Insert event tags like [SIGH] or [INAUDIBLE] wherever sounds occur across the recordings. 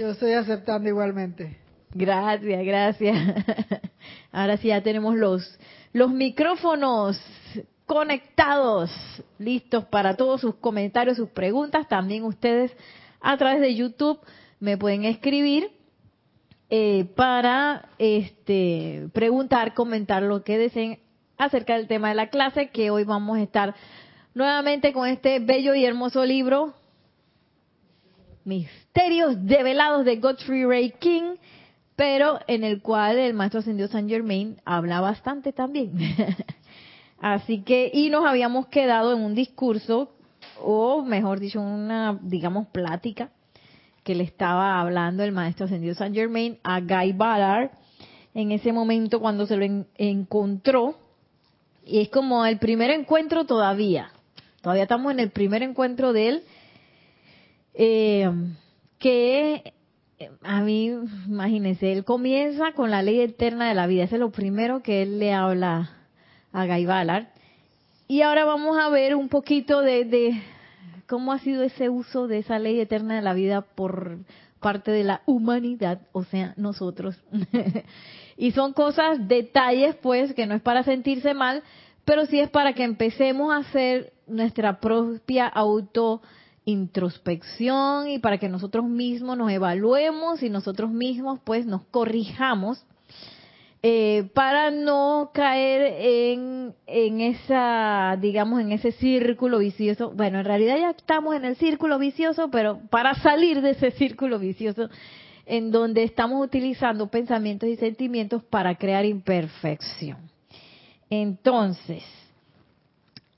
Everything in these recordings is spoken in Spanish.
Yo estoy aceptando igualmente. Gracias, gracias. [LAUGHS] Ahora sí ya tenemos los, los micrófonos conectados, listos para todos sus comentarios, sus preguntas. También ustedes a través de YouTube me pueden escribir eh, para este, preguntar, comentar lo que deseen acerca del tema de la clase, que hoy vamos a estar nuevamente con este bello y hermoso libro, Misterios Develados de Godfrey Ray King, pero en el cual el maestro ascendido San Germain habla bastante también. [LAUGHS] Así que, y nos habíamos quedado en un discurso, o mejor dicho, una, digamos, plática, que le estaba hablando el maestro ascendido San Germain a Guy Ballard, en ese momento cuando se lo encontró, y es como el primer encuentro todavía, todavía estamos en el primer encuentro de él, eh, que a mí, imagínense, él comienza con la ley eterna de la vida. Es lo primero que él le habla a Guy Ballard. Y ahora vamos a ver un poquito de, de, cómo ha sido ese uso de esa ley eterna de la vida por parte de la humanidad, o sea, nosotros. [LAUGHS] y son cosas, detalles, pues, que no es para sentirse mal, pero sí es para que empecemos a hacer nuestra propia auto introspección y para que nosotros mismos nos evaluemos y nosotros mismos pues nos corrijamos eh, para no caer en, en esa, digamos, en ese círculo vicioso. Bueno, en realidad ya estamos en el círculo vicioso, pero para salir de ese círculo vicioso en donde estamos utilizando pensamientos y sentimientos para crear imperfección. Entonces,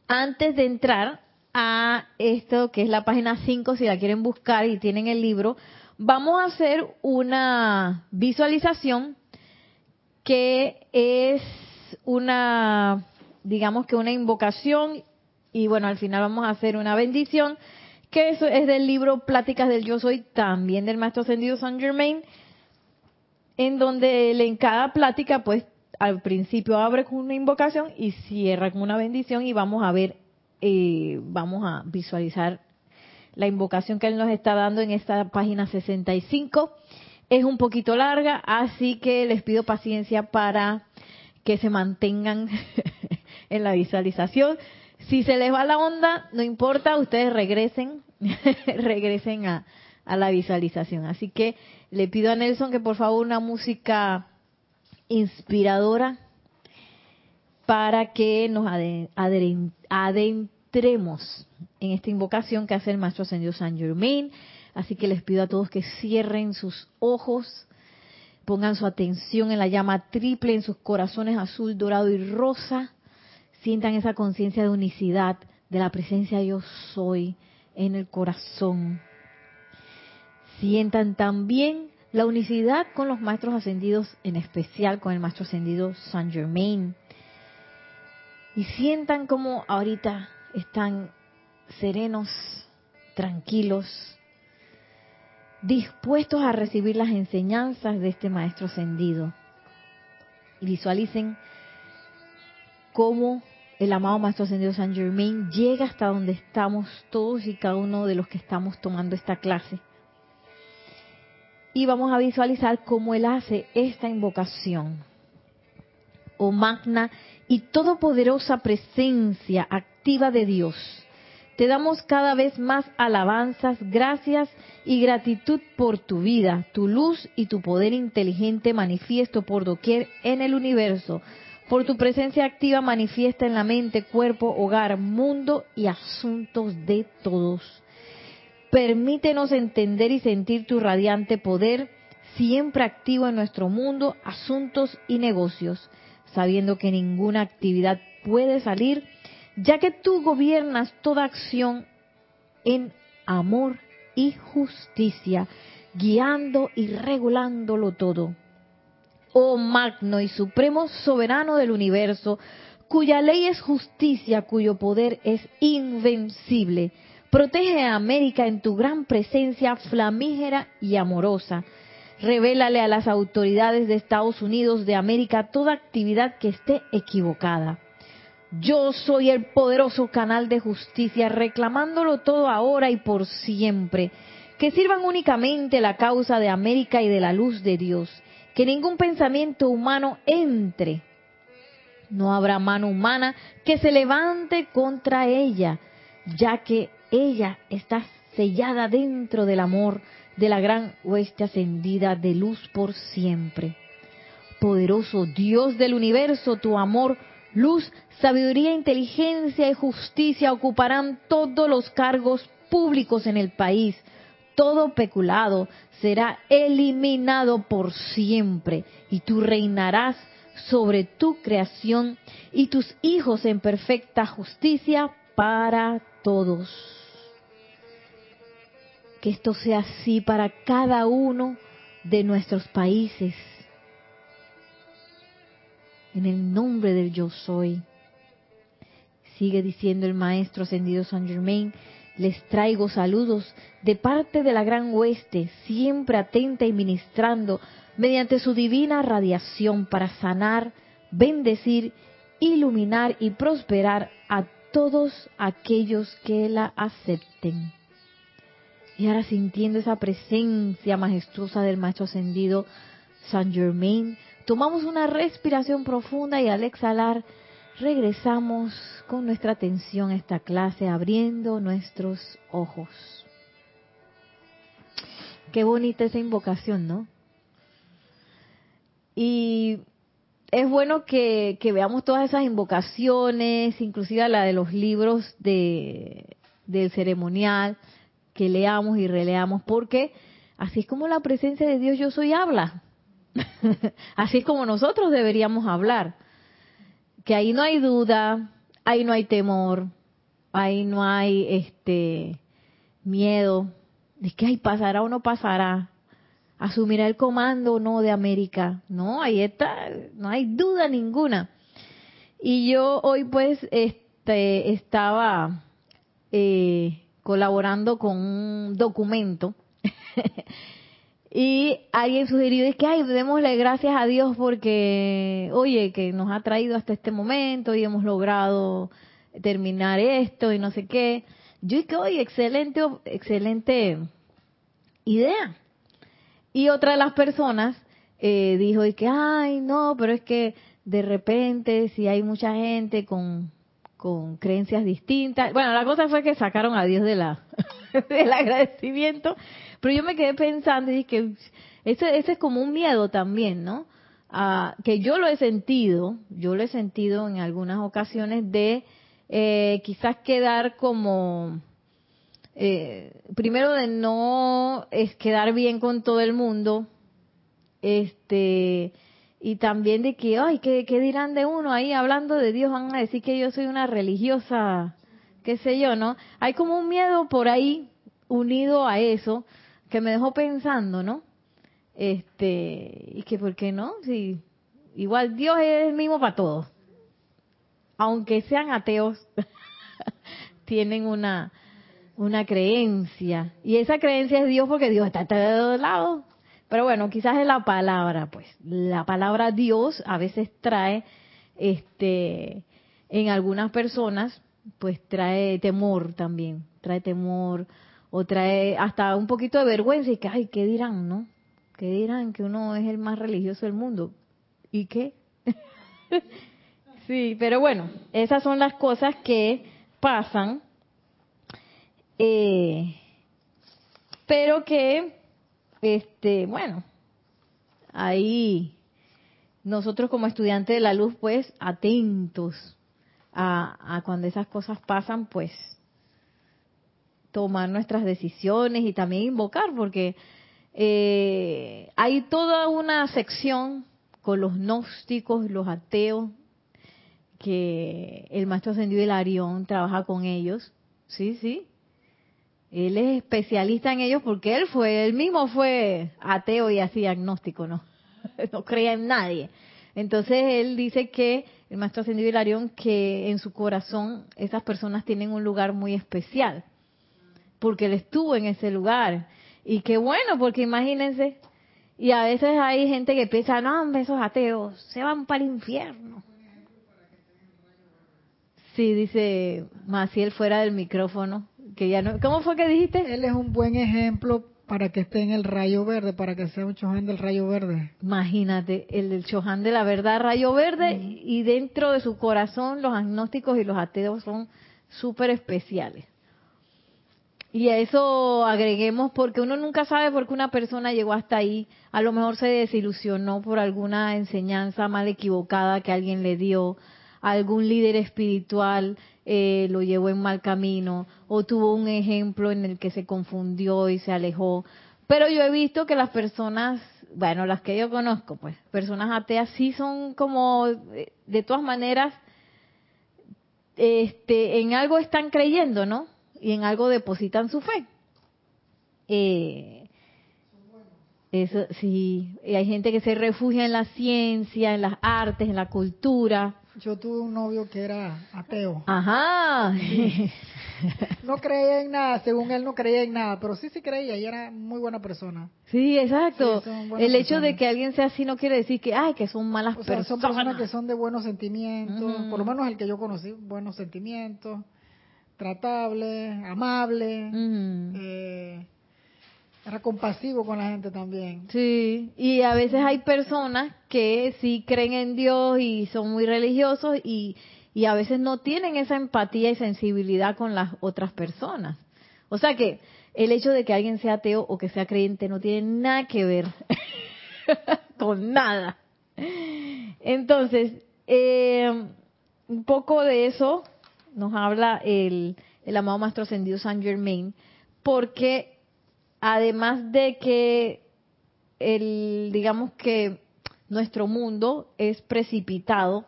antes de entrar a esto que es la página 5, si la quieren buscar y tienen el libro, vamos a hacer una visualización que es una, digamos que una invocación y bueno, al final vamos a hacer una bendición, que eso es del libro Pláticas del Yo Soy, también del Maestro Ascendido San Germain, en donde en cada plática pues al principio abre con una invocación y cierra con una bendición y vamos a ver eh, vamos a visualizar la invocación que él nos está dando en esta página 65. Es un poquito larga, así que les pido paciencia para que se mantengan [LAUGHS] en la visualización. Si se les va la onda, no importa, ustedes regresen, [LAUGHS] regresen a, a la visualización. Así que le pido a Nelson que por favor una música inspiradora para que nos adentremos en esta invocación que hace el Maestro Ascendido San Germain. Así que les pido a todos que cierren sus ojos, pongan su atención en la llama triple, en sus corazones azul, dorado y rosa. Sientan esa conciencia de unicidad, de la presencia yo soy en el corazón. Sientan también la unicidad con los maestros ascendidos, en especial con el maestro ascendido San Germain y sientan como ahorita están serenos, tranquilos, dispuestos a recibir las enseñanzas de este Maestro ascendido. Y visualicen cómo el amado Maestro ascendido San Germain llega hasta donde estamos todos y cada uno de los que estamos tomando esta clase. Y vamos a visualizar cómo él hace esta invocación. Oh magna y todopoderosa presencia activa de Dios. Te damos cada vez más alabanzas, gracias y gratitud por tu vida, tu luz y tu poder inteligente manifiesto por doquier en el universo, por tu presencia activa manifiesta en la mente, cuerpo, hogar, mundo y asuntos de todos. Permítenos entender y sentir tu radiante poder, siempre activo en nuestro mundo, asuntos y negocios sabiendo que ninguna actividad puede salir, ya que tú gobiernas toda acción en amor y justicia, guiando y regulándolo todo. Oh magno y supremo soberano del universo, cuya ley es justicia, cuyo poder es invencible. Protege a América en tu gran presencia flamígera y amorosa. Revélale a las autoridades de Estados Unidos de América toda actividad que esté equivocada. Yo soy el poderoso canal de justicia, reclamándolo todo ahora y por siempre. Que sirvan únicamente la causa de América y de la luz de Dios. Que ningún pensamiento humano entre no habrá mano humana que se levante contra ella, ya que ella está sellada dentro del amor de la gran hueste ascendida de luz por siempre. Poderoso Dios del universo, tu amor, luz, sabiduría, inteligencia y justicia ocuparán todos los cargos públicos en el país. Todo peculado será eliminado por siempre y tú reinarás sobre tu creación y tus hijos en perfecta justicia para todos. Que esto sea así para cada uno de nuestros países. En el nombre del yo soy. Sigue diciendo el maestro ascendido San Germain, les traigo saludos de parte de la gran hueste, siempre atenta y ministrando mediante su divina radiación para sanar, bendecir, iluminar y prosperar a todos aquellos que la acepten. Y ahora sintiendo esa presencia majestuosa del Maestro Ascendido San Germain, tomamos una respiración profunda y al exhalar regresamos con nuestra atención a esta clase abriendo nuestros ojos. Qué bonita esa invocación, ¿no? Y es bueno que, veamos todas esas invocaciones, inclusive la de los libros de, del ceremonial, que leamos y releamos, porque así es como la presencia de Dios yo soy habla. [LAUGHS] así es como nosotros deberíamos hablar. Que ahí no hay duda, ahí no hay temor, ahí no hay este miedo de que ahí pasará o no pasará asumirá el comando o no de América. No, ahí está, no hay duda ninguna. Y yo hoy pues este, estaba eh, colaborando con un documento [LAUGHS] y alguien sugirió que, ay, démosle gracias a Dios porque, oye, que nos ha traído hasta este momento y hemos logrado terminar esto y no sé qué. Yo dije, oye, excelente, excelente idea. Y otra de las personas eh, dijo y que, ay, no, pero es que de repente si hay mucha gente con, con creencias distintas. Bueno, la cosa fue que sacaron a Dios de la, [LAUGHS] del agradecimiento, pero yo me quedé pensando y dije, ese, ese es como un miedo también, ¿no? Ah, que yo lo he sentido, yo lo he sentido en algunas ocasiones de eh, quizás quedar como eh, primero de no es quedar bien con todo el mundo, este, y también de que, ay, ¿qué, ¿qué, dirán de uno ahí hablando de Dios? Van a decir que yo soy una religiosa, qué sé yo, ¿no? Hay como un miedo por ahí unido a eso que me dejó pensando, ¿no? Este, y que, ¿por qué no? Si igual Dios es el mismo para todos. Aunque sean ateos, [LAUGHS] tienen una, una creencia. Y esa creencia es Dios porque Dios está a todos lados. Pero bueno, quizás es la palabra, pues. La palabra Dios a veces trae, este, en algunas personas, pues trae temor también. Trae temor o trae hasta un poquito de vergüenza y que, ay, ¿qué dirán, no? ¿Qué dirán? Que uno es el más religioso del mundo. ¿Y qué? [LAUGHS] sí, pero bueno, esas son las cosas que pasan eh, pero que, este, bueno, ahí nosotros como estudiantes de la luz, pues atentos a, cuando esas cosas pasan, pues tomar nuestras decisiones y también invocar, porque eh, hay toda una sección con los gnósticos, los ateos, que el maestro ascendido Arión trabaja con ellos, sí, sí, Él es especialista en ellos porque él fue, él mismo fue ateo y así agnóstico, ¿no? [LAUGHS] No creía en nadie. Entonces él dice que, el maestro ascendido Hilarión, que en su corazón esas personas tienen un lugar muy especial, porque él estuvo en ese lugar. Y qué bueno, porque imagínense, y a veces hay gente que piensa, no, esos ateos se van para el infierno. Sí, dice Maciel fuera del micrófono, que ya no... ¿Cómo fue que dijiste? Él es un buen ejemplo para que esté en el rayo verde, para que sea un Chohan del rayo verde. Imagínate, el del Chohan de la verdad rayo verde y dentro de su corazón los agnósticos y los ateos son súper especiales. Y a eso agreguemos porque uno nunca sabe por qué una persona llegó hasta ahí. A lo mejor se desilusionó por alguna enseñanza mal equivocada que alguien le dio, algún líder espiritual eh, lo llevó en mal camino o tuvo un ejemplo en el que se confundió y se alejó. Pero yo he visto que las personas, bueno, las que yo conozco, pues, personas ateas sí son como, eh, de todas maneras, este, en algo están creyendo, ¿no? Y en algo depositan su fe. Eh, eso sí, hay gente que se refugia en la ciencia, en las artes, en la cultura, yo tuve un novio que era ateo. Ajá. [LAUGHS] No creía en nada, según él no creía en nada, pero sí sí creía y era muy buena persona. Sí, exacto. el hecho de que alguien sea así no quiere decir que, ay, que son malas personas. Son personas que son de buenos sentimientos, por lo menos el que yo conocí, buenos sentimientos, tratables, amables. eh, era compasivo con la gente también. Sí, y a veces hay personas que sí creen en Dios y son muy religiosos y, y a veces no tienen esa empatía y sensibilidad con las otras personas. O sea que el hecho de que alguien sea ateo o que sea creyente no tiene nada que ver [LAUGHS] con nada. Entonces, eh, un poco de eso nos habla el, el amado Maestro Ascendido San Germain, porque además de que el, digamos que nuestro mundo es precipitado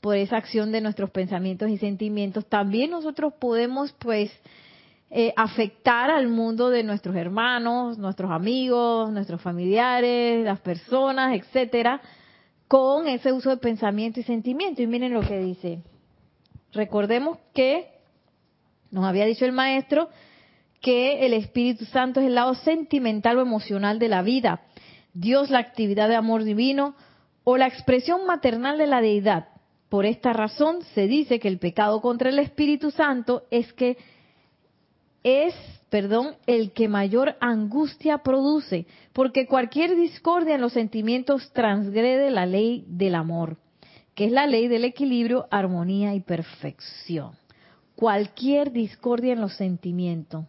por esa acción de nuestros pensamientos y sentimientos, también nosotros podemos pues eh, afectar al mundo de nuestros hermanos, nuestros amigos, nuestros familiares, las personas, etcétera, con ese uso de pensamiento y sentimiento. Y miren lo que dice. Recordemos que nos había dicho el maestro que el Espíritu Santo es el lado sentimental o emocional de la vida, Dios la actividad de amor divino o la expresión maternal de la deidad. Por esta razón se dice que el pecado contra el Espíritu Santo es que es, perdón, el que mayor angustia produce, porque cualquier discordia en los sentimientos transgrede la ley del amor, que es la ley del equilibrio, armonía y perfección. Cualquier discordia en los sentimientos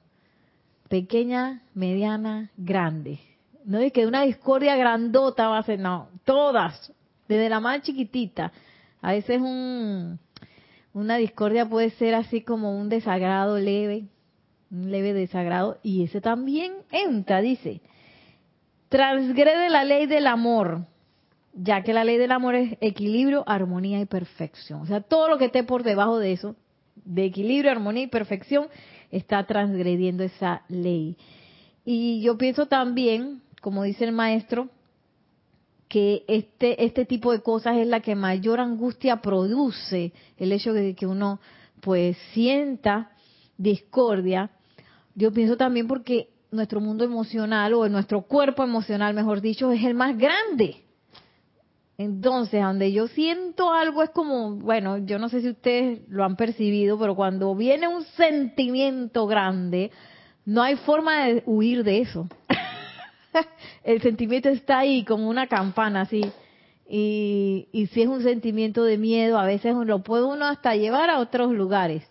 pequeña, mediana, grande. No es que una discordia grandota va a ser, no, todas, desde la más chiquitita. A veces un, una discordia puede ser así como un desagrado leve, un leve desagrado, y ese también entra, dice, transgrede la ley del amor, ya que la ley del amor es equilibrio, armonía y perfección. O sea, todo lo que esté por debajo de eso, de equilibrio, armonía y perfección, está transgrediendo esa ley. Y yo pienso también, como dice el maestro, que este, este tipo de cosas es la que mayor angustia produce, el hecho de que uno pues sienta discordia. Yo pienso también porque nuestro mundo emocional o nuestro cuerpo emocional, mejor dicho, es el más grande. Entonces, donde yo siento algo es como, bueno, yo no sé si ustedes lo han percibido, pero cuando viene un sentimiento grande, no hay forma de huir de eso. [LAUGHS] El sentimiento está ahí como una campana así. Y, y si es un sentimiento de miedo, a veces lo puede uno hasta llevar a otros lugares.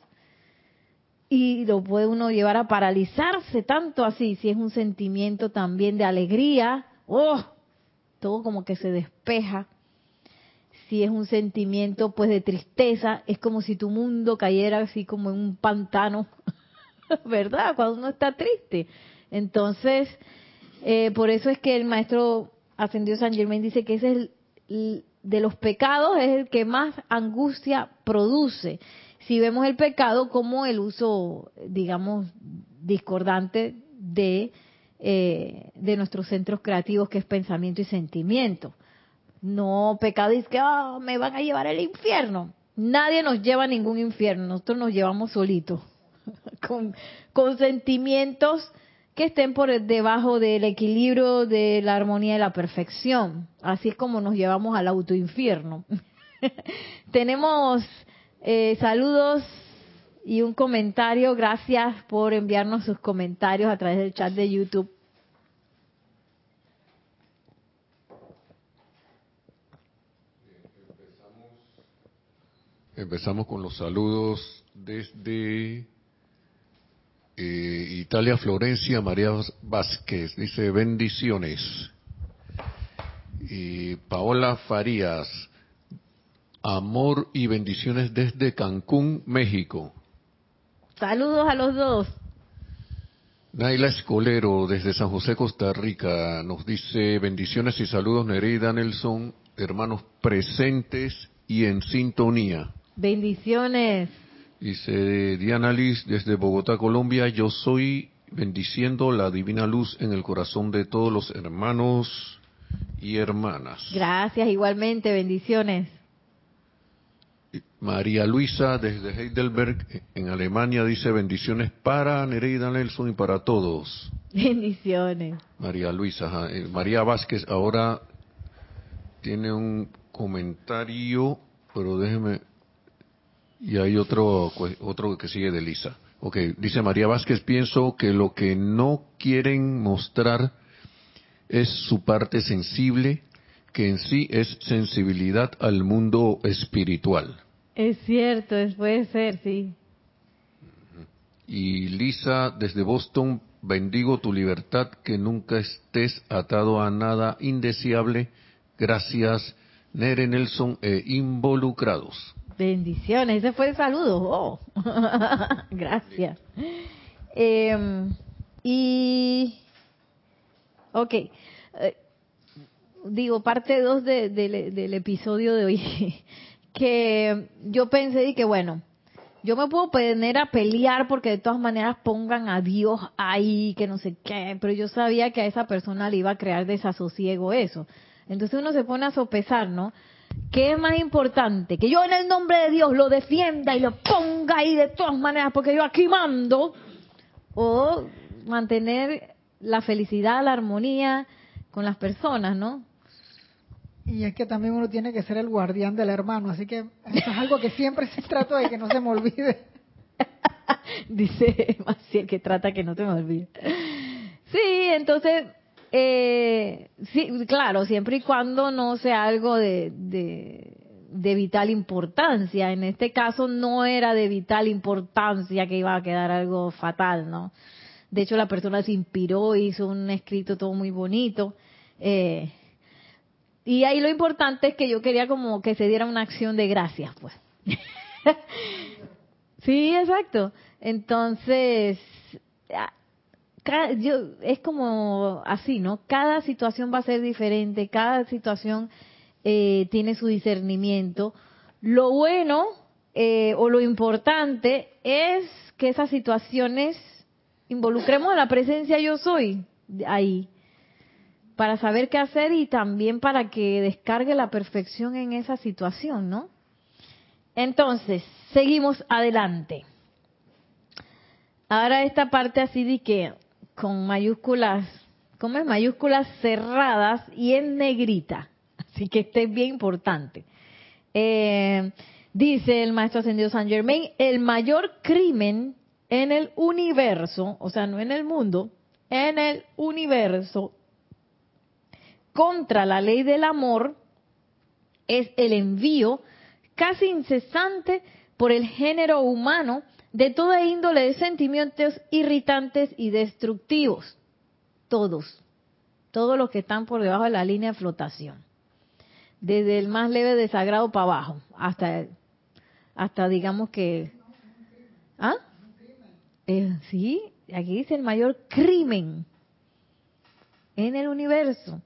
Y lo puede uno llevar a paralizarse tanto así, si es un sentimiento también de alegría, oh, todo como que se despeja si es un sentimiento pues de tristeza, es como si tu mundo cayera así como en un pantano, [LAUGHS] ¿verdad? Cuando uno está triste. Entonces, eh, por eso es que el maestro ascendido San Germain dice que ese es el, de los pecados es el que más angustia produce. Si vemos el pecado como el uso, digamos, discordante de, eh, de nuestros centros creativos, que es pensamiento y sentimiento. No pecado es que ah, me van a llevar al infierno. Nadie nos lleva a ningún infierno, nosotros nos llevamos solitos, [LAUGHS] con, sentimientos que estén por debajo del equilibrio de la armonía y la perfección. Así es como nos llevamos al autoinfierno. [LAUGHS] Tenemos eh, saludos y un comentario. Gracias por enviarnos sus comentarios a través del chat de YouTube. Empezamos con los saludos desde eh, Italia, Florencia, María Vázquez. Dice bendiciones. Y Paola Farías, amor y bendiciones desde Cancún, México. Saludos a los dos. Naila Escolero, desde San José, Costa Rica, nos dice bendiciones y saludos Nereida Nelson, hermanos presentes y en sintonía. Bendiciones. Dice Diana Liz desde Bogotá, Colombia, yo soy bendiciendo la divina luz en el corazón de todos los hermanos y hermanas. Gracias, igualmente, bendiciones. María Luisa desde Heidelberg, en Alemania, dice bendiciones para Nereida Nelson y para todos. Bendiciones. María Luisa, eh, María Vázquez ahora tiene un comentario, pero déjeme y hay otro, otro que sigue de Lisa. Ok, dice María Vázquez, pienso que lo que no quieren mostrar es su parte sensible, que en sí es sensibilidad al mundo espiritual. Es cierto, puede ser, sí. Y Lisa, desde Boston, bendigo tu libertad, que nunca estés atado a nada indeseable. Gracias, Nere Nelson e involucrados. Bendiciones, ese fue el saludo. Oh. [LAUGHS] Gracias. Em, y, ok, eh, digo, parte 2 del episodio de hoy, [LAUGHS] que yo pensé y que bueno, yo me puedo poner a pelear porque de todas maneras pongan a Dios ahí, que no sé qué, pero yo sabía que a esa persona le iba a crear desasosiego eso. Entonces uno se pone a sopesar, ¿no? ¿Qué es más importante? Que yo en el nombre de Dios lo defienda y lo ponga ahí de todas maneras porque yo aquí mando. O mantener la felicidad, la armonía con las personas, ¿no? Y es que también uno tiene que ser el guardián del hermano, así que eso es algo que siempre se trato de que no se me olvide. [LAUGHS] Dice Maciel que trata que no se me olvide. Sí, entonces eh, sí, claro, siempre y cuando no sea algo de, de, vital importancia. En este caso no era de vital importancia que iba a quedar algo fatal, ¿no? De hecho, la persona se inspiró, hizo un escrito todo muy bonito. Eh, y ahí lo importante es que yo quería como que se diera una acción de gracias, pues. [LAUGHS] sí, exacto. Entonces, yo, es como así, ¿no? Cada situación va a ser diferente, cada situación eh, tiene su discernimiento. Lo bueno eh, o lo importante es que esas situaciones involucremos a la presencia yo soy ahí, para saber qué hacer y también para que descargue la perfección en esa situación, ¿no? Entonces, seguimos adelante. Ahora esta parte así de que con mayúsculas, ¿cómo es? Mayúsculas cerradas y en negrita. [LAUGHS] Así que este es bien importante. Eh, dice el maestro ascendido San Germain, el mayor crimen en el universo, o sea, no en el mundo, en el universo, contra la ley del amor, es el envío casi incesante por el género humano de toda índole de sentimientos irritantes y destructivos. Todos. Todos los que están por debajo de la línea de flotación. Desde el más leve desagrado para abajo, hasta, hasta digamos que... ¿Ah? Eh, sí, aquí dice el mayor crimen en el universo.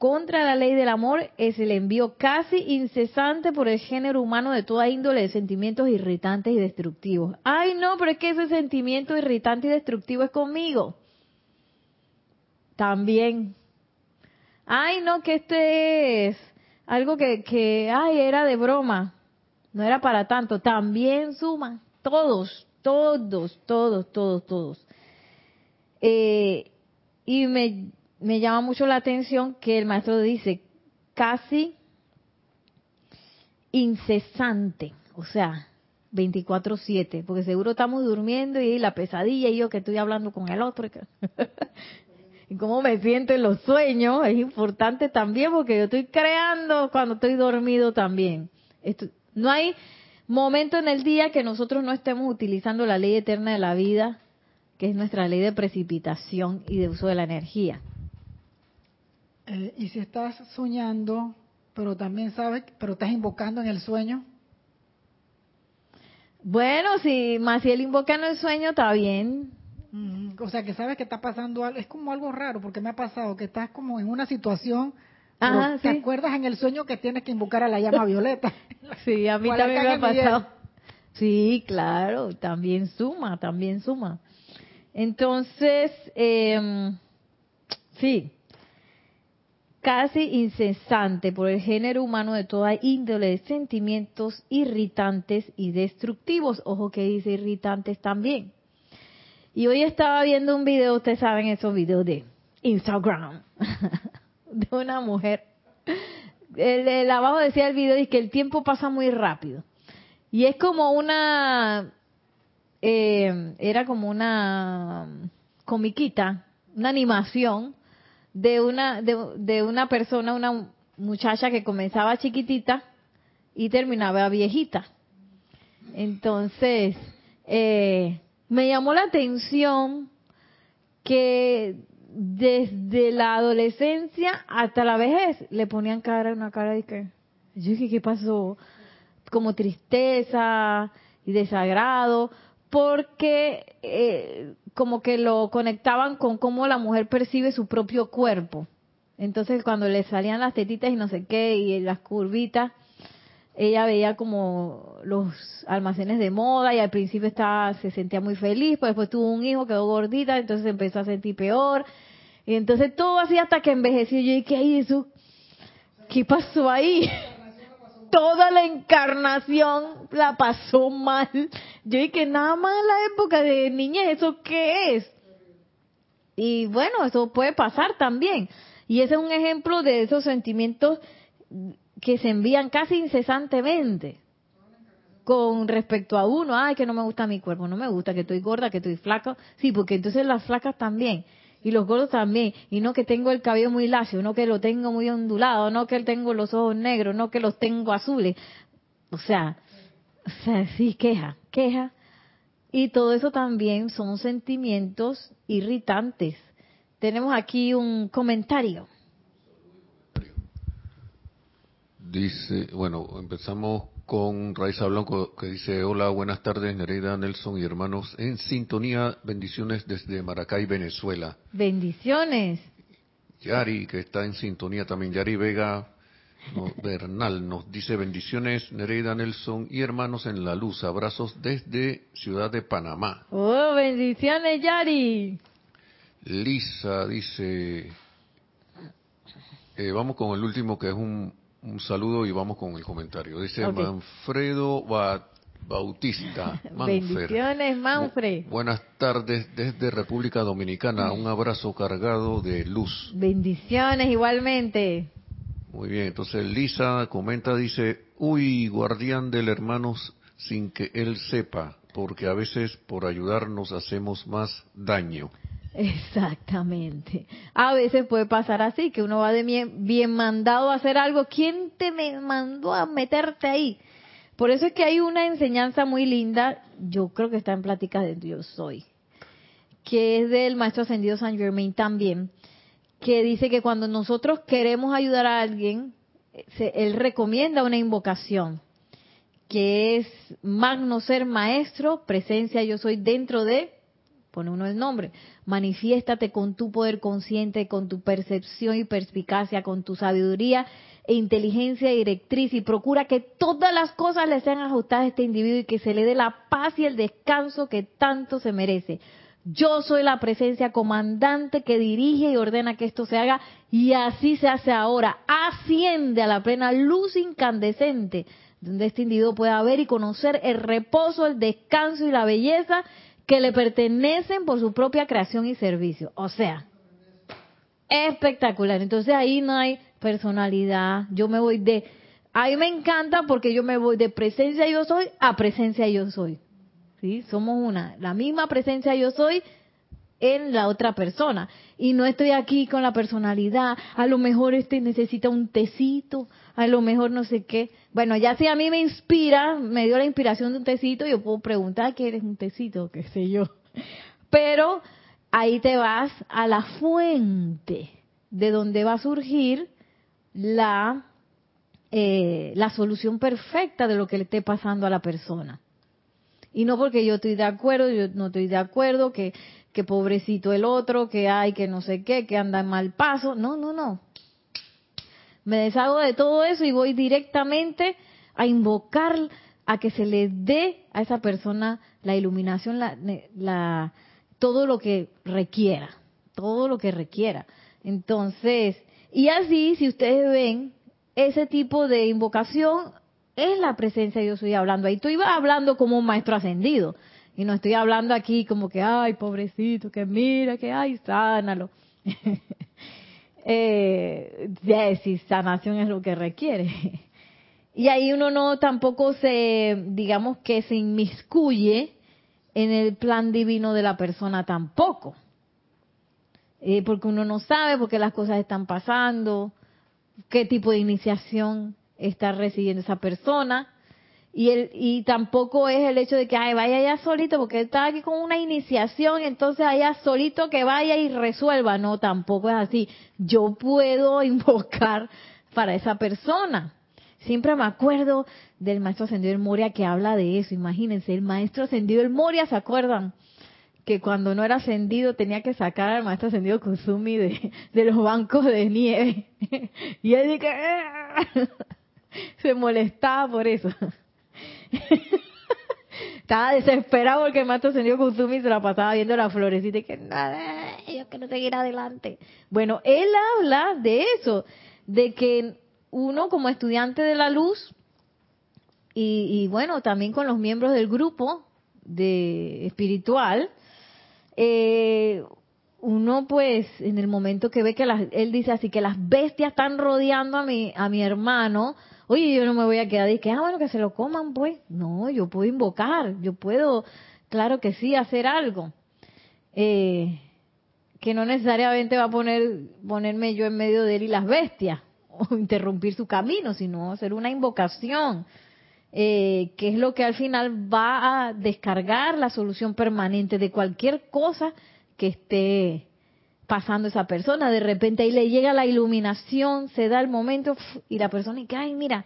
Contra la ley del amor es el envío casi incesante por el género humano de toda índole de sentimientos irritantes y destructivos. Ay, no, pero es que ese sentimiento irritante y destructivo es conmigo. También. Ay, no, que este es algo que, que, ay, era de broma. No era para tanto. También suma. Todos, todos, todos, todos, todos. Eh, y me me llama mucho la atención que el maestro dice casi incesante, o sea, 24/7, porque seguro estamos durmiendo y la pesadilla y yo que estoy hablando con el otro. [LAUGHS] y cómo me siento en los sueños es importante también porque yo estoy creando cuando estoy dormido también. no hay momento en el día que nosotros no estemos utilizando la ley eterna de la vida, que es nuestra ley de precipitación y de uso de la energía. Eh, y si estás soñando, pero también sabes, pero estás invocando en el sueño. Bueno, si Maciel invoca en el sueño, está bien. o sea, que sabes que está pasando algo, es como algo raro, porque me ha pasado que estás como en una situación, te acuerdas en el sueño que tienes que invocar a la llama violeta. [LAUGHS] sí, a mí también me ha pasado. Sí, claro, también suma, también suma. Entonces, eh, sí, casi incesante por el género humano de toda índole de sentimientos irritantes y destructivos. Ojo que dice irritantes también. Y hoy estaba viendo un video, ustedes saben esos videos de Instagram, [LAUGHS] de una mujer. El, abajo decía el video y que el tiempo pasa muy rápido. Y es como una, eh, era como una comiquita, una animación de una, de, una persona, una muchacha que comenzaba chiquitita y terminaba viejita. Entonces, eh, me llamó la atención que desde la adolescencia hasta la vejez le ponían cara una cara de que yo dije qué pasó como tristeza y desagrado porque eh, como que lo conectaban con cómo la mujer percibe su propio cuerpo. Entonces cuando le salían las tetitas y no sé qué y las curvitas, ella veía como los almacenes de moda y al principio estaba, se sentía muy feliz, pues después tuvo un hijo, quedó gordita, entonces empezó a sentir peor. Y entonces todo así hasta que envejeció. Yo dije, ¿qué hay eso? ¿Qué pasó ahí? [LAUGHS] toda la encarnación la pasó mal. Yo dije, nada más la época de niñez, ¿eso qué es? Y bueno, eso puede pasar también. Y ese es un ejemplo de esos sentimientos que se envían casi incesantemente con respecto a uno, ay, que no me gusta mi cuerpo, no me gusta, que estoy gorda, que estoy flaca. Sí, porque entonces las flacas también y los gordos también, y no que tengo el cabello muy lacio, no que lo tengo muy ondulado, no que tengo los ojos negros, no que los tengo azules. O sea, [LAUGHS] o sea, sí, queja, queja. Y todo eso también son sentimientos irritantes. Tenemos aquí un comentario. Dice, bueno, empezamos con Raiza Blanco que dice, hola, buenas tardes Nereida, Nelson y hermanos en sintonía, bendiciones desde Maracay, Venezuela. Bendiciones. Yari, que está en sintonía también, Yari Vega [LAUGHS] Bernal nos dice bendiciones Nereida, Nelson y hermanos en la luz, abrazos desde Ciudad de Panamá. Oh, bendiciones Yari. Lisa dice, eh, vamos con el último que es un un saludo y vamos con el comentario. Dice Manfredo Bautista. [LAUGHS] Bendiciones, Manfred. buenas tardes desde República Dominicana. Un abrazo cargado de luz. Bendiciones igualmente. Muy bien, entonces Lisa comenta, dice, uy, guardián del hermano sin que él sepa, porque a veces por ayudarnos hacemos más daño. Exactamente. A veces puede pasar así, que uno va de bien, mandado a hacer algo. ¿Quién te mandó a meterte ahí? Por eso es que hay una enseñanza muy linda, yo creo que está en plática de Dios soy, que es del maestro ascendido San Germain también, que dice que cuando nosotros queremos ayudar a alguien, él recomienda una invocación, que es magno ser maestro, presencia yo soy dentro de pone uno el nombre. Manifiéstate con tu poder consciente, con tu percepción y perspicacia, con tu sabiduría e inteligencia directriz y procura que todas las cosas le sean ajustadas a este individuo y que se le dé la paz y el descanso que tanto se merece. Yo soy la presencia comandante que dirige y ordena que esto se haga y así se hace ahora. Asciende a la plena luz incandescente donde este individuo pueda ver y conocer el reposo, el descanso y la belleza que le pertenecen por su propia creación y servicio. O sea, espectacular. Entonces ahí no hay personalidad. Yo me voy de... A mí me encanta porque yo me voy de presencia yo soy a presencia yo soy. ¿Sí? Somos una. La misma presencia yo soy en la otra persona. Y no estoy aquí con la personalidad. A lo mejor este necesita un tecito. A lo mejor no sé qué. Bueno, ya si a mí me inspira, me dio la inspiración de un tecito, yo puedo preguntar qué eres un tecito, [LAUGHS] qué sé yo. Pero ahí te vas a la fuente de donde va a surgir la, eh, la solución perfecta de lo que le esté pasando a la persona. Y no porque yo estoy de acuerdo, yo no estoy de acuerdo, que, que pobrecito el otro, que hay, que no sé qué, que anda en mal paso. No, no, no. Me deshago de todo eso y voy directamente a invocar a que se le dé a esa persona la iluminación, la, la, todo lo que requiera, todo lo que requiera. Entonces, y así, si ustedes ven, ese tipo de invocación es la presencia de yo estoy hablando. Ahí estoy hablando como un maestro ascendido. Y no estoy hablando aquí como que, ay, pobrecito, que mira, que, ay, sánalo. [LAUGHS] eh, si sanación es lo que requiere. [LAUGHS] y ahí uno no tampoco se, digamos que se inmiscuye en el plan divino de la persona tampoco. Eh, porque uno no sabe por qué las cosas están pasando, qué tipo de iniciación está recibiendo esa persona. Y, el, y tampoco es el hecho de que ay, vaya ya solito, porque está aquí con una iniciación, entonces allá solito que vaya y resuelva. No, tampoco es así. Yo puedo [LAUGHS] invocar para esa persona. Siempre me acuerdo del maestro ascendido del Moria que habla de eso. Imagínense, el maestro ascendido del Moria, ¿se acuerdan? que cuando no era ascendido tenía que sacar al maestro ascendido Kusumi de, [LAUGHS] de los bancos de nieve. [LAUGHS] y él dije, ah". se molestaba por eso. [LAUGHS] Estaba desesperado porque el maestro ascendido Kusumi se la pasaba viendo la florecita y que nada, yo quiero seguir adelante. Bueno, él habla de eso, de que uno como estudiante de la luz y, y bueno, también con los miembros del grupo de espiritual, eh, uno pues en el momento que ve que las, él dice así que las bestias están rodeando a mi a mi hermano oye yo no me voy a quedar y que ah bueno que se lo coman pues no yo puedo invocar yo puedo claro que sí hacer algo. Eh, que no necesariamente va a poner ponerme yo en medio de él y las bestias [LAUGHS] o interrumpir su camino sino hacer una invocación eh, que es lo que al final va a descargar la solución permanente de cualquier cosa que esté pasando esa persona. De repente ahí le llega la iluminación, se da el momento y la persona dice, ay, mira,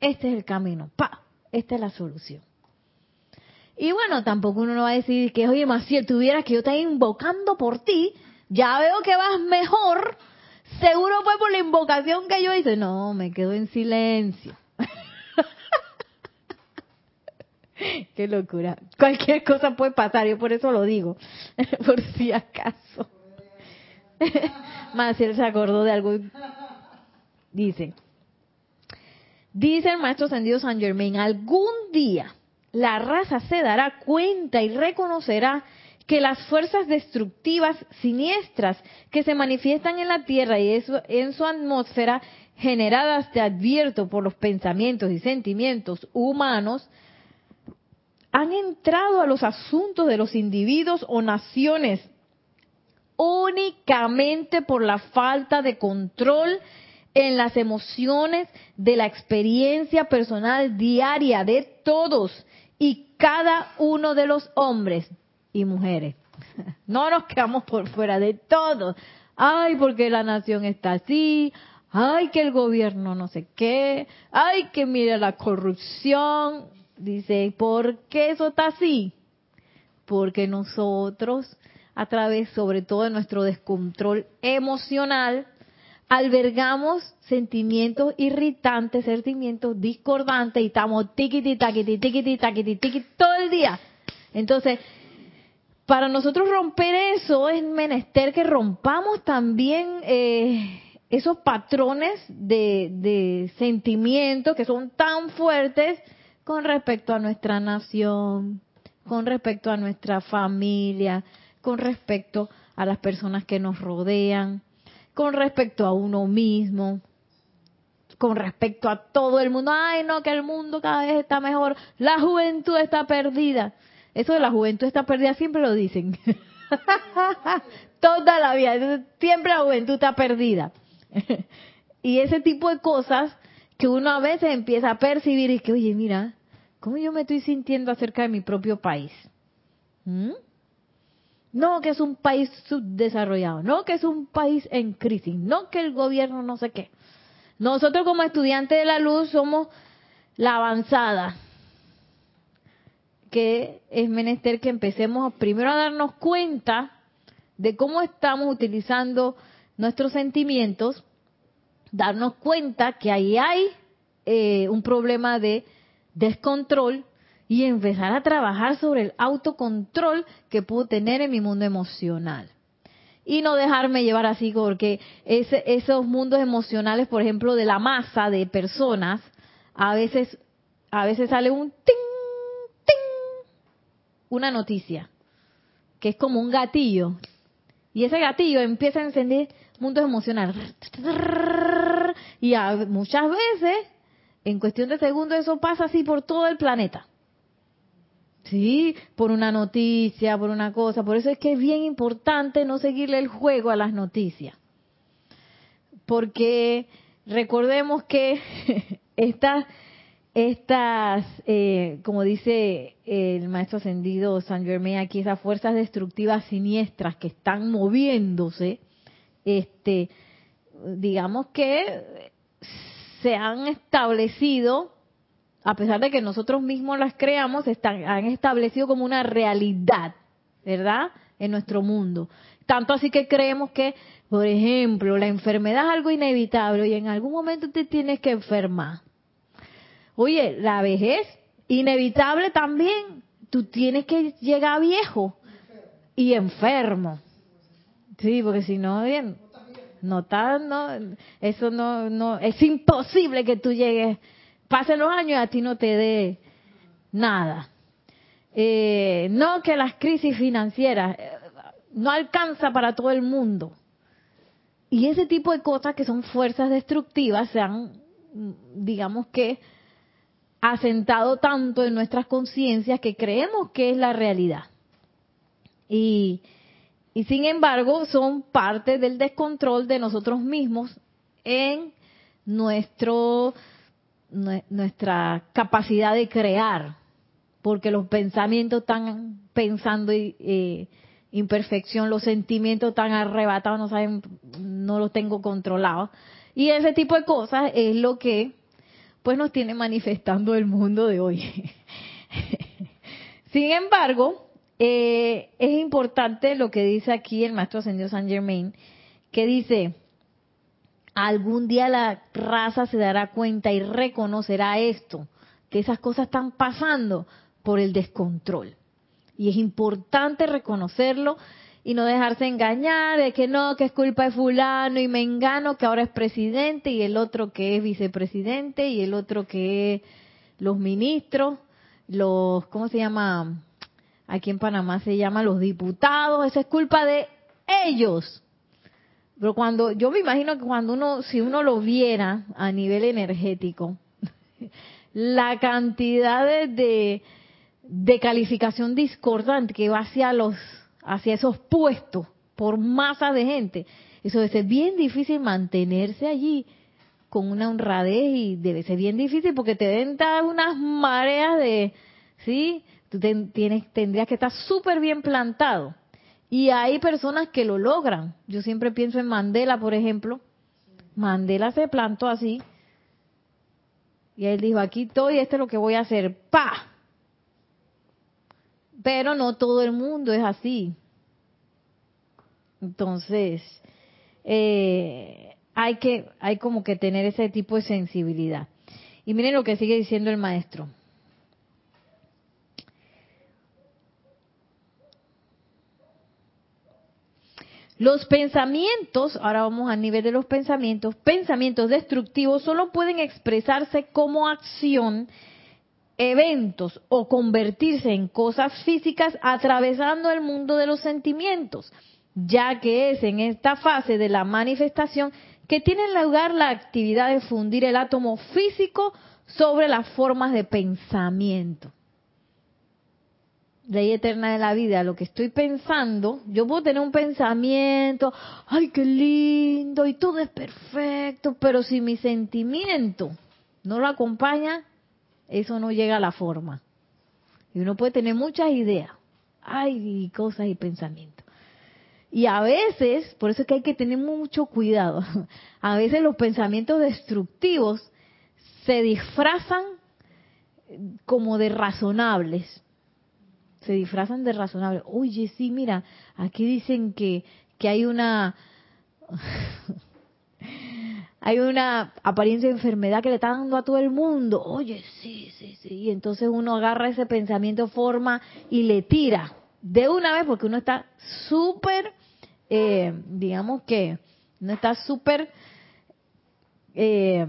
este es el camino, pa, esta es la solución. Y bueno, tampoco uno no va a decir que, oye, si tuvieras que yo esté invocando por ti, ya veo que vas mejor, seguro fue por la invocación que yo hice. No, me quedo en silencio. [LAUGHS] Qué locura. Cualquier cosa puede pasar, yo por eso lo digo, [LAUGHS] por si acaso. [LAUGHS] Maciel se acordó de algo. Dice, dice el maestro ascendido San Germain, algún día la raza se dará cuenta y reconocerá que las fuerzas destructivas siniestras que se manifiestan en la Tierra y en su atmósfera, generadas, te advierto, por los pensamientos y sentimientos humanos, han entrado a los asuntos de los individuos o naciones únicamente por la falta de control en las emociones de la experiencia personal diaria de todos y cada uno de los hombres y mujeres. [LAUGHS] No nos quedamos por fuera de todos. Ay, porque la nación está así. Ay, que el gobierno no sé qué. Ay, que mira la corrupción. Dice, ¿por qué eso está así? porque nosotros, a través sobre todo de nuestro descontrol emocional, albergamos sentimientos irritantes, sentimientos discordantes y estamos tiquiti, taquiti, tiquiti, taquiti, tiquiti todo el día. Entonces, para nosotros romper eso es menester que rompamos también eh, esos patrones de, de sentimientos que son tan fuertes con respecto a nuestra nación, con respecto a nuestra familia, con respecto a las personas que nos rodean con respecto a uno mismo, con respecto a todo el mundo. Ay, no, que el mundo cada vez está mejor. La juventud está perdida. Eso de la juventud está perdida siempre lo dicen. [LAUGHS] Toda la vida. Siempre la juventud está perdida. [LAUGHS] y ese tipo de cosas que uno a veces empieza a percibir y que, oye, mira, ¿cómo yo me estoy sintiendo acerca de mi propio país? ¿Mm? No que es un país subdesarrollado, no que es un país en crisis, no que el gobierno no sé qué. Nosotros como estudiantes de la luz somos la avanzada, que es menester que empecemos primero a darnos cuenta de cómo estamos utilizando nuestros sentimientos, darnos cuenta que ahí hay eh, un problema de descontrol y empezar a trabajar sobre el autocontrol que puedo tener en mi mundo emocional. Y no dejarme llevar así, porque ese, esos mundos emocionales, por ejemplo, de la masa de personas, a veces, a veces sale un ting, ting, una noticia, que es como un gatillo. Y ese gatillo empieza a encender mundos emocionales. Y muchas veces, en cuestión de segundos, eso pasa así por todo el planeta. Sí, por una noticia, por una cosa. Por eso es que es bien importante no seguirle el juego a las noticias. Porque recordemos que [LAUGHS] estas, estas eh, como dice el maestro ascendido San Germain aquí, esas fuerzas destructivas siniestras que están moviéndose, este, digamos que se han establecido a pesar de que nosotros mismos las creamos, están, han establecido como una realidad, ¿verdad? En nuestro mundo. Tanto así que creemos que, por ejemplo, la enfermedad es algo inevitable y en algún momento te tienes que enfermar. Oye, la vejez, inevitable también. Tú tienes que llegar viejo y enfermo. Sí, porque si no, bien, no está, no, eso no, no, es imposible que tú llegues pasen los años y a ti no te dé nada. Eh, no que las crisis financieras eh, no alcanza para todo el mundo. Y ese tipo de cosas que son fuerzas destructivas se han, digamos que, asentado tanto en nuestras conciencias que creemos que es la realidad. Y, y sin embargo son parte del descontrol de nosotros mismos en nuestro nuestra capacidad de crear, porque los pensamientos están pensando eh, imperfección, los sentimientos están arrebatados, no saben, no los tengo controlados. Y ese tipo de cosas es lo que pues nos tiene manifestando el mundo de hoy. [LAUGHS] Sin embargo, eh, es importante lo que dice aquí el maestro ascendido San Germain, que dice, algún día la raza se dará cuenta y reconocerá esto, que esas cosas están pasando por el descontrol. Y es importante reconocerlo y no dejarse engañar de que no, que es culpa de fulano y mengano que ahora es presidente y el otro que es vicepresidente y el otro que es los ministros, los, ¿cómo se llama? Aquí en Panamá se llama los diputados, esa es culpa de ellos. Pero cuando, yo me imagino que cuando uno, si uno lo viera a nivel energético, [LAUGHS] la cantidad de, calificación discordante que va hacia los, hacia esos puestos por masa de gente, eso debe ser bien difícil mantenerse allí con una honradez y debe ser bien difícil porque te deben dar unas mareas de, ¿sí? Tú tienes, tendrías que estar súper bien plantado. Y hay personas que lo logran. Yo siempre pienso en Mandela, por ejemplo. Mandela se plantó así. Y él dijo, aquí estoy, esto es lo que voy a hacer. ¡Pa! pero no todo el mundo es así. Entonces, eh, hay que, hay como que tener ese tipo de sensibilidad. Y miren lo que sigue diciendo el maestro. Los pensamientos, ahora vamos a nivel de los pensamientos, pensamientos destructivos solo pueden expresarse como acción, eventos o convertirse en cosas físicas atravesando el mundo de los sentimientos, ya que es en esta fase de la manifestación que tiene lugar la actividad de fundir el átomo físico sobre las formas de pensamiento ley eterna de la vida, lo que estoy pensando, yo puedo tener un pensamiento, ay, qué lindo, y todo es perfecto, pero si mi sentimiento no lo acompaña, eso no llega a la forma. Y uno puede tener muchas ideas, ay, cosas y pensamientos. Y a veces, por eso es que hay que tener mucho cuidado, [LAUGHS] a veces los pensamientos destructivos se disfrazan como de razonables se disfrazan de razonable. Oye, sí, mira, aquí dicen que, que hay una [LAUGHS] hay una apariencia de enfermedad que le está dando a todo el mundo. Oye, sí, sí, sí. Y entonces uno agarra ese pensamiento, forma y le tira de una vez porque uno está súper, eh, digamos que, no está súper eh,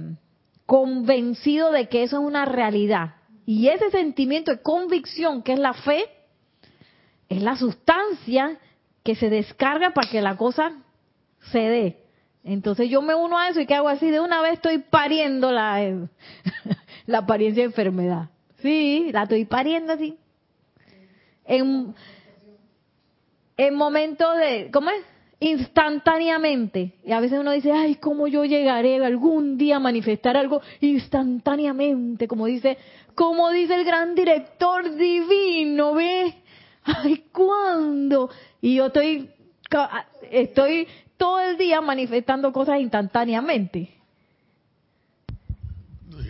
convencido de que eso es una realidad. Y ese sentimiento de convicción, que es la fe, es la sustancia que se descarga para que la cosa se dé. Entonces yo me uno a eso y que hago así, de una vez estoy pariendo la, [LAUGHS] la apariencia de enfermedad. Sí, la estoy pariendo así. En, en momentos de, ¿cómo es? Instantáneamente. Y a veces uno dice, ay, ¿cómo yo llegaré algún día a manifestar algo instantáneamente? Como dice, como dice el gran director divino, ¿ves? Ay, ¿cuándo? Y yo estoy, estoy todo el día manifestando cosas instantáneamente.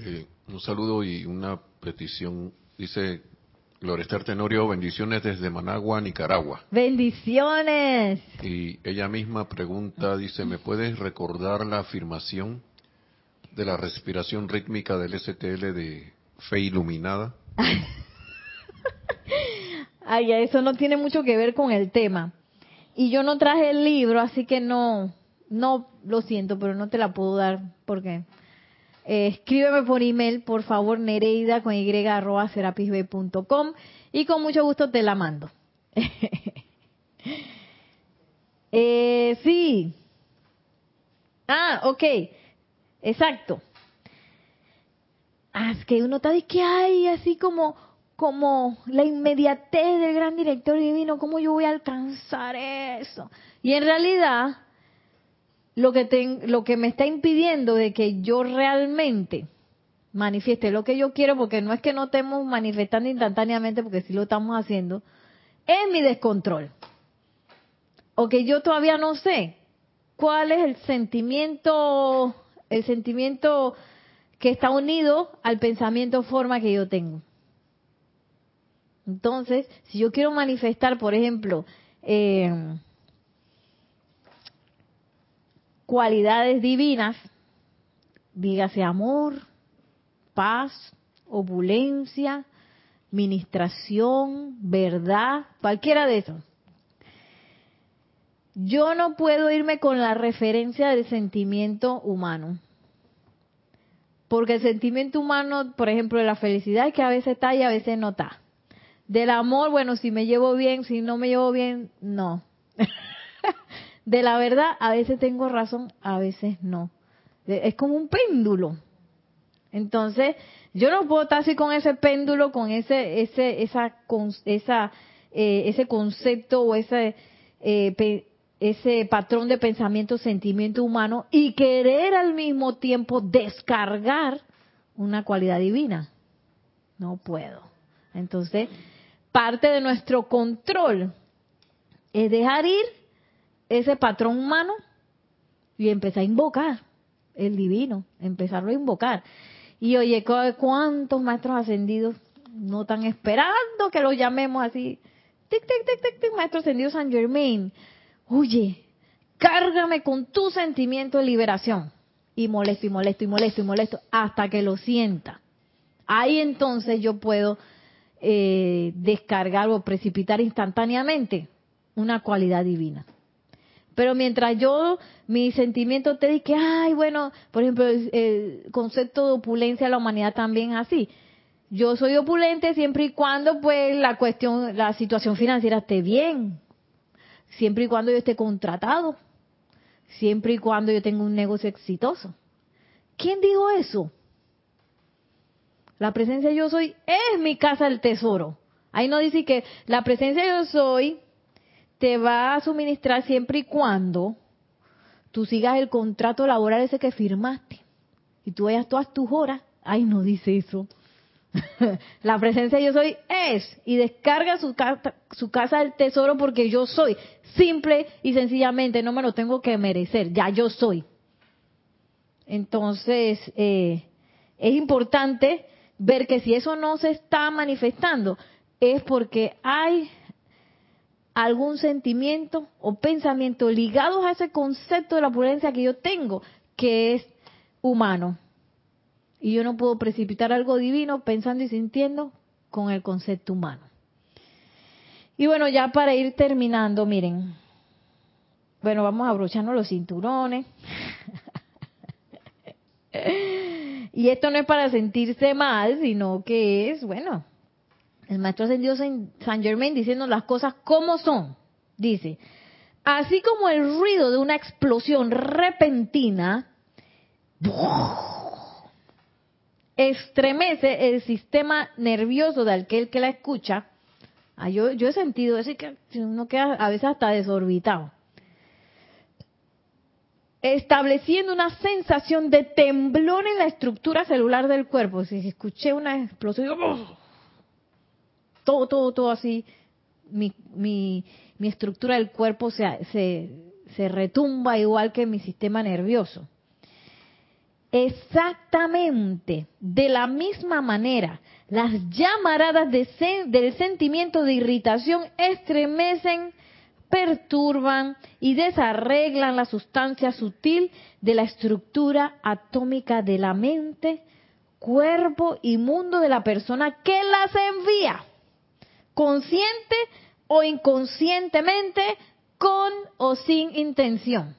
Eh, un saludo y una petición. Dice Glorester Tenorio, bendiciones desde Managua, Nicaragua. Bendiciones. Y ella misma pregunta, dice, ¿me puedes recordar la afirmación de la respiración rítmica del STL de Fe Iluminada? [LAUGHS] Ay, eso no tiene mucho que ver con el tema. Y yo no traje el libro, así que no, no, lo siento, pero no te la puedo dar porque eh, escríbeme por email, por favor, nereida con y arroba serapisb.com y con mucho gusto te la mando. [LAUGHS] eh, sí. Ah, ok. Exacto. Ah, es que uno está de que hay así como como la inmediatez del gran director divino, ¿cómo yo voy a alcanzar eso? Y en realidad, lo que, lo que me está impidiendo de que yo realmente manifieste lo que yo quiero, porque no es que no estemos manifestando instantáneamente, porque sí lo estamos haciendo, es mi descontrol. O que yo todavía no sé cuál es el sentimiento, el sentimiento que está unido al pensamiento forma que yo tengo. Entonces, si yo quiero manifestar, por ejemplo, eh, cualidades divinas, dígase amor, paz, opulencia, ministración, verdad, cualquiera de esos. Yo no puedo irme con la referencia del sentimiento humano. Porque el sentimiento humano, por ejemplo, de la felicidad es que a veces está y a veces no está. Del amor, bueno, si me llevo bien, si no me llevo bien, no. [LAUGHS] de la verdad, a veces tengo razón, a veces no. Es como un péndulo. Entonces, yo no puedo estar así con ese péndulo, con ese, ese, esa, esa, eh, ese concepto o ese, eh, ese patrón de pensamiento, sentimiento humano y querer al mismo tiempo descargar una cualidad divina. No puedo. Entonces, parte de nuestro control es dejar ir ese patrón humano y empezar a invocar el divino, empezarlo a invocar. Y oye, ¿cuántos maestros ascendidos no están esperando que los llamemos así tic, tic, tic, tic, tic, maestro ascendido San Germain, oye, cárgame con tu sentimiento de liberación. Y molesto y molesto y molesto y molesto hasta que lo sienta. Ahí entonces yo puedo eh, descargar o precipitar instantáneamente una cualidad divina. Pero mientras yo, mi sentimiento te dice que, ay, bueno, por ejemplo, el, concepto de opulencia de la humanidad también es así. Yo soy opulente siempre y cuando, pues, la cuestión, la situación financiera esté bien. Siempre y cuando yo esté contratado. Siempre y cuando yo tenga un negocio exitoso. ¿Quién dijo eso? La presencia yo soy es mi casa del tesoro. Ahí no dice que la presencia yo soy te va a suministrar siempre y cuando tú sigas el contrato laboral ese que firmaste y tú vayas todas tus horas. Ay, no dice eso. [LAUGHS] la presencia yo soy es y descarga su, casa, su casa del tesoro porque yo soy. Simple y sencillamente no me lo tengo que merecer, ya yo soy. Entonces, eh, es importante ver que si eso no se está manifestando, es porque hay algún sentimiento o pensamiento ligados a ese concepto de la prudencia que yo tengo, que es humano. Y yo no puedo precipitar algo divino pensando y sintiendo con el concepto humano. Y bueno, ya para ir terminando, miren. Bueno, vamos a abrocharnos los cinturones. [LAUGHS] y esto no es para sentirse mal, sino que es, bueno, el maestro ascendido San Germain diciendo las cosas como son. Dice, así como el ruido de una explosión repentina estremece el sistema nervioso de aquel que la escucha, ah, yo, yo he sentido eso que uno queda a veces hasta desorbitado, estableciendo una sensación de temblor en la estructura celular del cuerpo. Si escuché una explosión, todo, todo, todo así, mi, estructura del cuerpo se, retumba igual que mi sistema nervioso. Exactamente, de la misma manera, las llamaradas de del sentimiento de irritación estremecen, perturban y desarreglan la sustancia sutil de la estructura atómica de la mente, cuerpo y mundo de la persona que las envía consciente o inconscientemente, con o sin intención.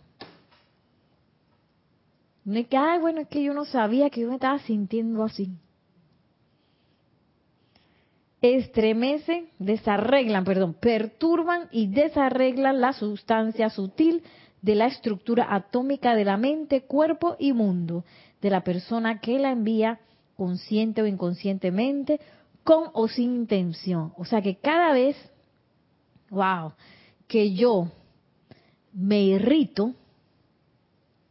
No es que, ay, bueno, es que yo no sabía que yo me estaba sintiendo así. Estremecen, desarreglan, perdón, perturban y desarreglan la sustancia sutil de la estructura atómica de la mente, cuerpo y mundo de la persona que la envía consciente o inconscientemente con o sin intención. O sea que cada vez, wow, que yo me irrito,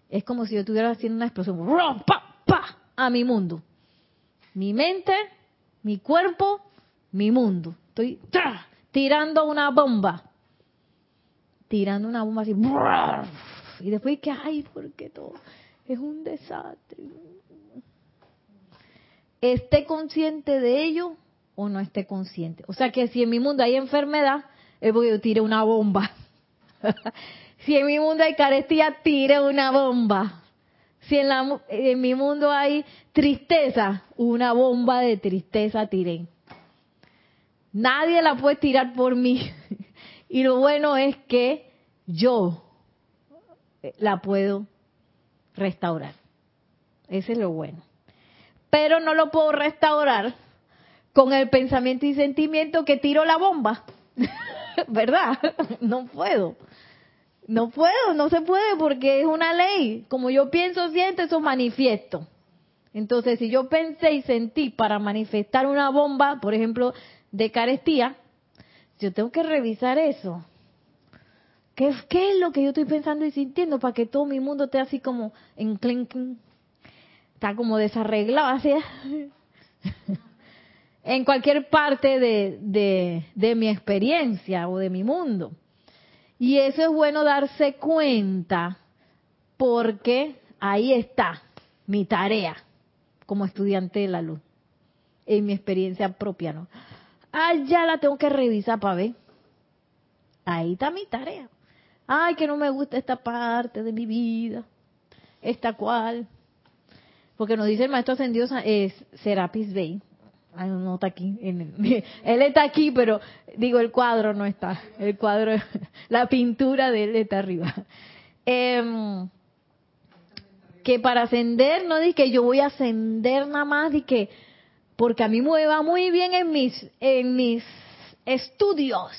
es como si yo estuviera haciendo una explosión ¡pa, pa! a mi mundo. Mi mente, mi cuerpo, mi mundo. Estoy tirando una bomba. Tirando una bomba así. Y después que, ay, porque todo es un desastre. Esté consciente de ello o no esté consciente. O sea que si en mi mundo hay enfermedad, es porque yo una bomba. [LAUGHS] si en mi mundo hay carestía, tire una bomba. Si en, la, en mi mundo hay tristeza, una bomba de tristeza tiré. Nadie la puede tirar por mí. [LAUGHS] y lo bueno es que yo la puedo restaurar. Ese es lo bueno. Pero no lo puedo restaurar con el pensamiento y sentimiento que tiro la bomba. [LAUGHS] ¿Verdad? [LAUGHS] No puedo. No puedo, no se puede porque es una ley. Como yo pienso, siento, eso manifiesto. Entonces, si yo pensé y sentí para manifestar una bomba, por ejemplo, de carestía, yo tengo que revisar eso. ¿Qué, ¿Qué, es lo que yo estoy pensando y sintiendo para que todo mi mundo esté así como en clink? Está como desarreglado, así [LAUGHS] en cualquier parte de, de, mi experiencia o de mi mundo. Y eso es bueno darse cuenta porque ahí está mi tarea como estudiante de la luz, en mi experiencia propia, ¿no? Ah, ya la tengo que revisar para ver. Ahí está mi tarea. Ay, que no me gusta esta parte de mi vida, esta cual. Porque nos dice el maestro ascendido es Serapis Bey. Ay, no está aquí. [LAUGHS] él está aquí, pero digo, el cuadro no está. El cuadro, [LAUGHS] la pintura de él está arriba. Em, que para ascender, no di que yo voy a ascender nada más, di que, porque a mí me va muy bien en mis, en mis estudios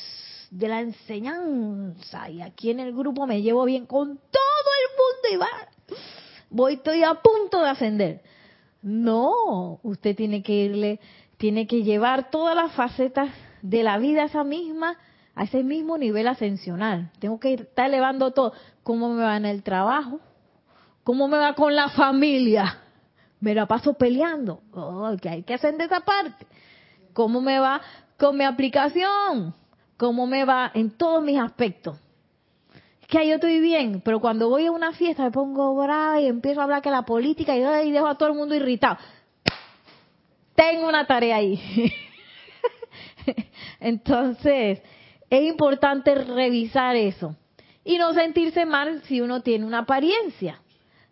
de la enseñanza y aquí en el grupo me llevo bien con todo el mundo y va, voy, estoy a punto de ascender. No, usted tiene que irle, tiene que llevar todas las facetas de la vida a esa misma, a ese mismo nivel ascensional. Tengo que estar elevando todo. ¿Cómo me va en el trabajo? ¿Cómo me va con la familia? Me la paso peleando. Oh, que hay que ascender esa parte. ¿Cómo me va con mi aplicación? cómo me va en todos mis aspectos. Es que yo estoy bien, pero cuando voy a una fiesta me pongo brava y empiezo a hablar que la política y, dejo a todo el mundo irritado. Tengo una tarea ahí. [LAUGHS] Entonces, es importante revisar eso y no sentirse mal si uno tiene una apariencia.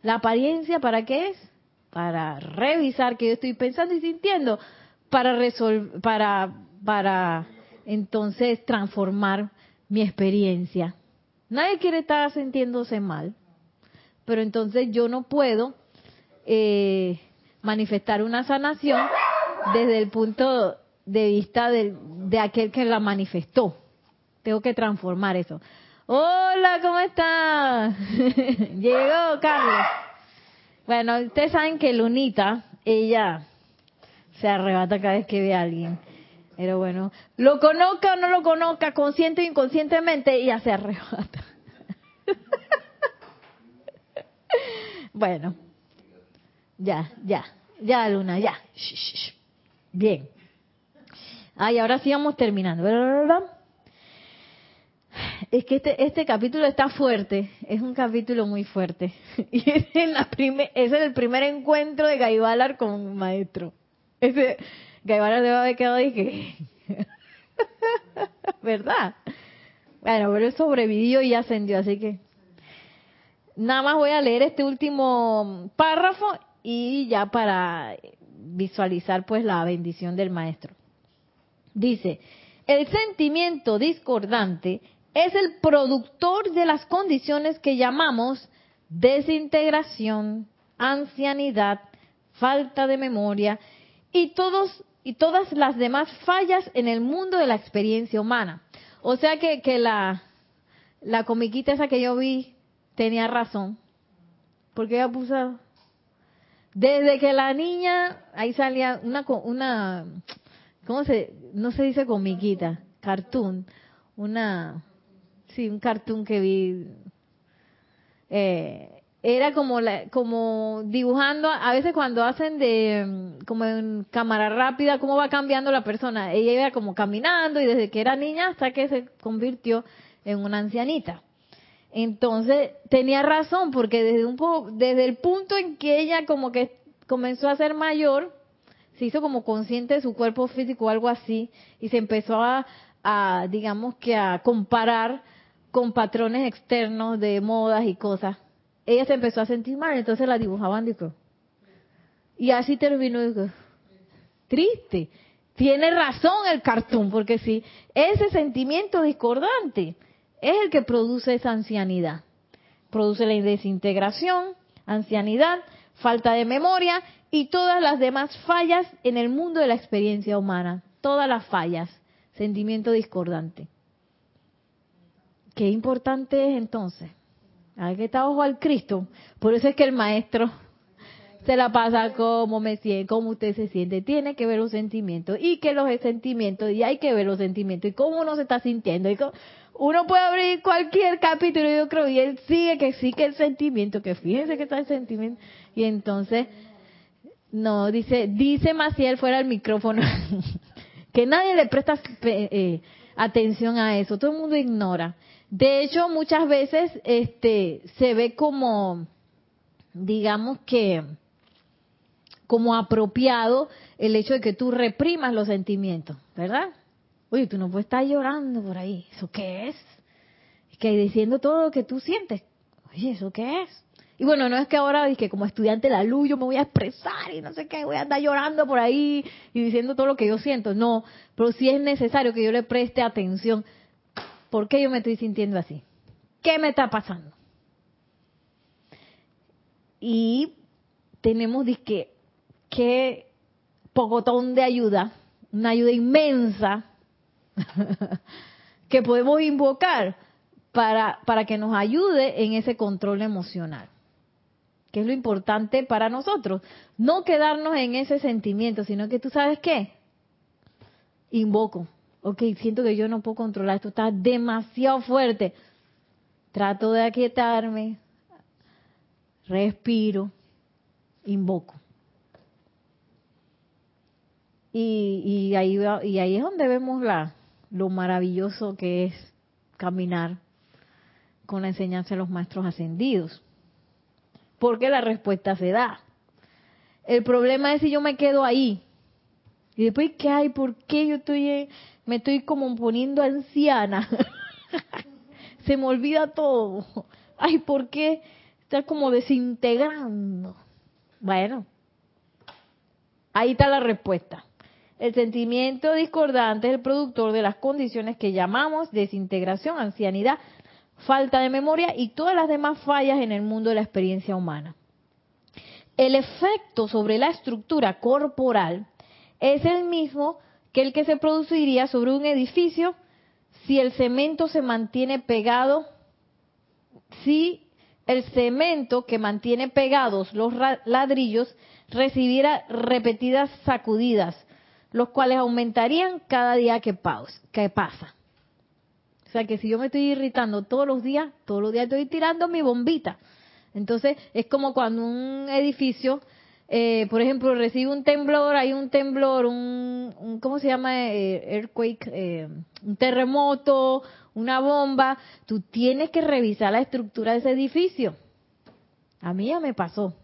¿La apariencia para qué es? Para revisar qué estoy pensando y sintiendo, para resolver, para, para entonces transformar mi experiencia. Nadie quiere estar sintiéndose mal, pero entonces yo no puedo eh, manifestar una sanación desde el punto de vista de, aquel que la manifestó. Tengo que transformar eso. Hola, ¿cómo está? [LAUGHS] Llegó Carlos. Bueno, ustedes saben que Lunita, ella se arrebata cada vez que ve a alguien. Pero bueno, lo conozca o no lo conozca, consciente o inconscientemente, ya se arrebata. [LAUGHS] bueno, ya, ya, ya, Luna, ya. Bien. Ay, ahora sí vamos terminando. Es que este, este capítulo está fuerte, es un capítulo muy fuerte. [LAUGHS] Y es, la es el primer encuentro de Gaibalar con maestro. Ese, Guevara debe haber quedado y que... [LAUGHS] ¿Verdad? Bueno, pero él sobrevivió y ascendió, así que... Nada más voy a leer este último párrafo y ya para visualizar pues la bendición del maestro. Dice, el sentimiento discordante es el productor de las condiciones que llamamos desintegración, ancianidad, falta de memoria y todos y todas las demás fallas en el mundo de la experiencia humana. O sea que, que la, la comiquita esa que yo vi tenía razón. Porque ella puso... Desde que la niña, ahí salía una, una, ¿cómo se, no se dice comiquita? Cartoon. Una, sí, un cartoon que vi. Eh, era como la, como dibujando a veces cuando hacen de mm, como en cámara rápida cómo va cambiando la persona ella iba como caminando y desde que era niña hasta que se convirtió en una ancianita entonces tenía razón porque desde un poco, desde el punto en que ella como que comenzó a ser mayor se hizo como consciente de su cuerpo físico o algo así y se empezó a, a digamos que a comparar con patrones externos de modas y cosas ella se empezó a sentir mal, entonces la dibujaban, dijo. Y así terminó, dijo, triste. Tiene razón el cartón, porque si ese sentimiento discordante es el que produce esa ancianidad. Produce la desintegración, ancianidad, falta de memoria y todas las demás fallas en el mundo de la experiencia humana. Todas las fallas, sentimiento discordante. Qué importante es entonces hay que estar ojo al Cristo. Por eso es que el maestro se la pasa como me siento, como usted se siente. Tiene que ver los sentimientos y que los sentimientos, y hay que ver los sentimientos y cómo uno se está sintiendo. Y uno puede abrir cualquier capítulo, yo creo, y él sigue que sí que el sentimiento, que fíjense que está el sentimiento. Y entonces, no, dice, dice Maciel fuera el micrófono, [LAUGHS] que nadie le presta eh, atención a eso, todo el mundo ignora. De hecho, muchas veces este se ve como digamos que como apropiado el hecho de que tú reprimas los sentimientos, ¿verdad? Oye, tú no puedes estar llorando por ahí. ¿Eso qué es? que diciendo todo lo que tú sientes. Oye, ¿eso qué es? Y bueno, no es que ahora que como estudiante de la luz yo me voy a expresar y no sé qué, voy a andar llorando por ahí y diciendo todo lo que yo siento. No, pero sí es necesario que yo le preste atención. ¿Por qué yo me estoy sintiendo así? ¿Qué me está pasando? Y tenemos que, que pocotón de ayuda, una ayuda inmensa [LAUGHS] que podemos invocar para, para que nos ayude en ese control emocional que es lo importante para nosotros. No quedarnos en ese sentimiento, sino que tú sabes qué, invoco. Ok, siento que yo no puedo controlar, esto está demasiado fuerte. Trato de aquietarme, respiro, invoco. Y, y, ahí, y ahí es donde vemos la, lo maravilloso que es caminar con la enseñanza de los maestros ascendidos porque la respuesta se da. El problema es si yo me quedo ahí. Y después, ¿qué hay? ¿Por qué yo estoy, me estoy como poniendo anciana? [LAUGHS] se me olvida todo. Ay, ¿por qué está como desintegrando? Bueno, ahí está la respuesta. El sentimiento discordante es el productor de las condiciones que llamamos desintegración, ancianidad, falta de memoria y todas las demás fallas en el mundo de la experiencia humana. El efecto sobre la estructura corporal es el mismo que el que se produciría sobre un edificio si el cemento se mantiene pegado, si el cemento que mantiene pegados los ladrillos recibiera repetidas sacudidas, los cuales aumentarían cada día que, pasa. O sea que si yo me estoy irritando todos los días, todos los días estoy tirando mi bombita. Entonces es como cuando un edificio, eh, por ejemplo, recibe un temblor, hay un temblor, un, ¿cómo se llama? Eh, earthquake, eh, un terremoto, una bomba. Tú tienes que revisar la estructura de ese edificio. A mí ya me pasó.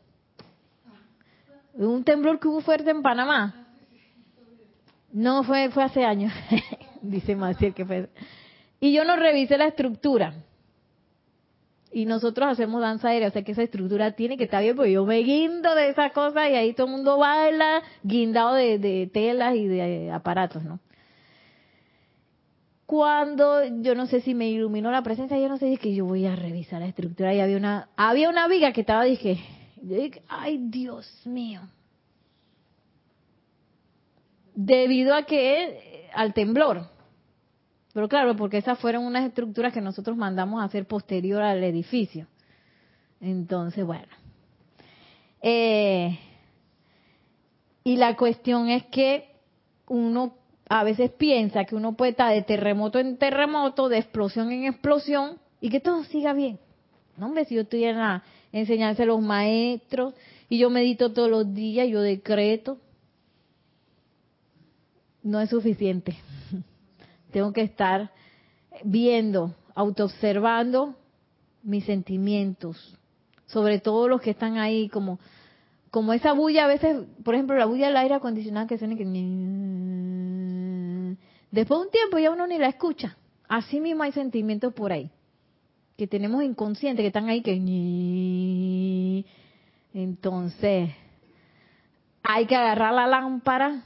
Un temblor que hubo fuerte en Panamá. No, fue, fue hace años. [LAUGHS] Dice Maciel que fue y yo no revisé la estructura. Y nosotros hacemos danza aérea, o sea que esa estructura tiene que estar bien, porque yo me guindo de esa cosa y ahí todo el mundo baila guindado de, telas y de aparatos, ¿no? Cuando yo no sé si me iluminó la presencia, yo no sé, que yo voy a revisar la estructura y había una, había una viga que estaba, dije, dije, ay Dios mío. Debido a que, al temblor, pero claro, porque esas fueron unas estructuras que nosotros mandamos a hacer posterior al edificio. Entonces, bueno. Eh, y la cuestión es que uno a veces piensa que uno puede estar de terremoto en terremoto, de explosión en explosión, y que todo siga bien. No, hombre, si yo estoy en la enseñanza los maestros, y yo medito todos los días, yo decreto, no es suficiente [LAUGHS] tengo que estar viendo, autoobservando mis sentimientos, sobre todo los que están ahí como como esa bulla a veces, por ejemplo, la bulla del aire acondicionado que suena que después de un tiempo ya uno ni la escucha. Así mismo hay sentimientos por ahí que tenemos inconscientes que están ahí que entonces hay que agarrar la lámpara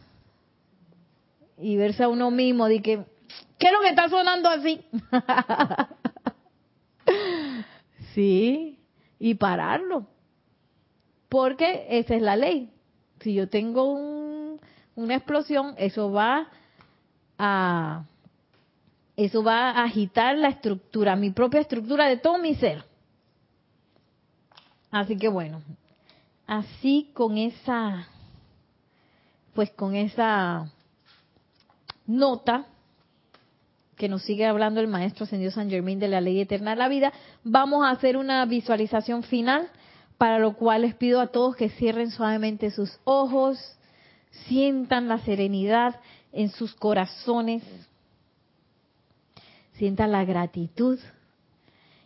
y verse a uno mismo de que ¿Qué es lo que está sonando así? [LAUGHS] sí, y pararlo. Porque esa es la ley. Si yo tengo una explosión, eso va a eso va a agitar la estructura, mi propia estructura de todo mi ser. Así que bueno, así con esa pues con esa nota que nos sigue hablando el maestro ascendido San Germain de la ley eterna de la vida, vamos a hacer una visualización final, para lo cual les pido a todos que cierren suavemente sus ojos, sientan la serenidad en sus corazones, sientan la gratitud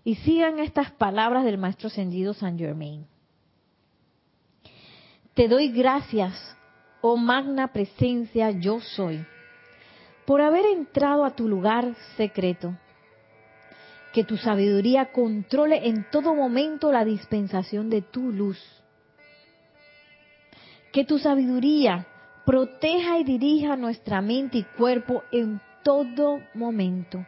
y sigan estas palabras del maestro ascendido San Germain. Te doy gracias, oh magna presencia yo soy por haber entrado a tu lugar secreto Que tu sabiduría controle en todo momento la dispensación de tu luz. Que tu sabiduría proteja y dirija nuestra mente y cuerpo en todo momento.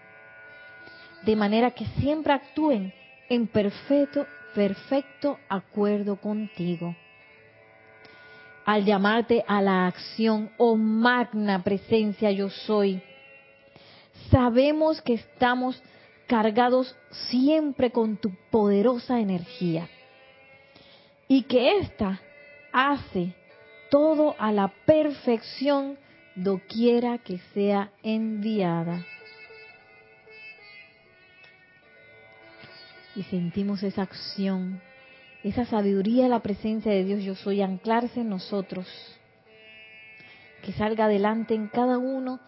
De manera que siempre actúen en perfecto, perfecto acuerdo contigo. Al llamarte a la acción, oh magna presencia yo soy, sabemos que estamos cargados siempre con tu poderosa energía y que ésta hace todo a la perfección doquiera que sea enviada. Y sentimos esa acción, esa sabiduría, la presencia de Dios yo soy, anclarse en nosotros, que salga adelante en cada uno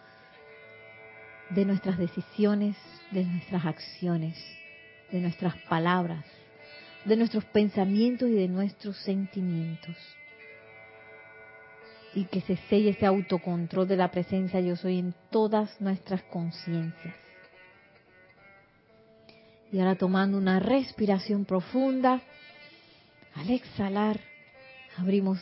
de nuestras decisiones, de nuestras acciones, de nuestras palabras, de nuestros pensamientos y de nuestros sentimientos. Y que se selle ese autocontrol de la presencia yo soy en todas nuestras conciencias. Y ahora tomando una respiración profunda, al exhalar, abrimos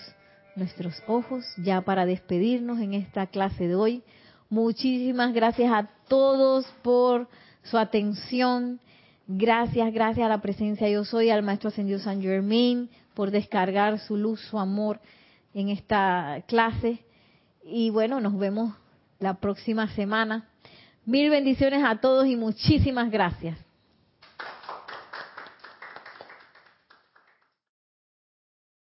nuestros ojos ya para despedirnos en esta clase de hoy. Muchísimas gracias a todos por su atención. Gracias, gracias a la presencia yo soy, al Maestro Ascendido San Germain, por descargar su luz, su amor en esta clase. Y bueno, nos vemos la próxima semana. Mil bendiciones a todos y muchísimas gracias.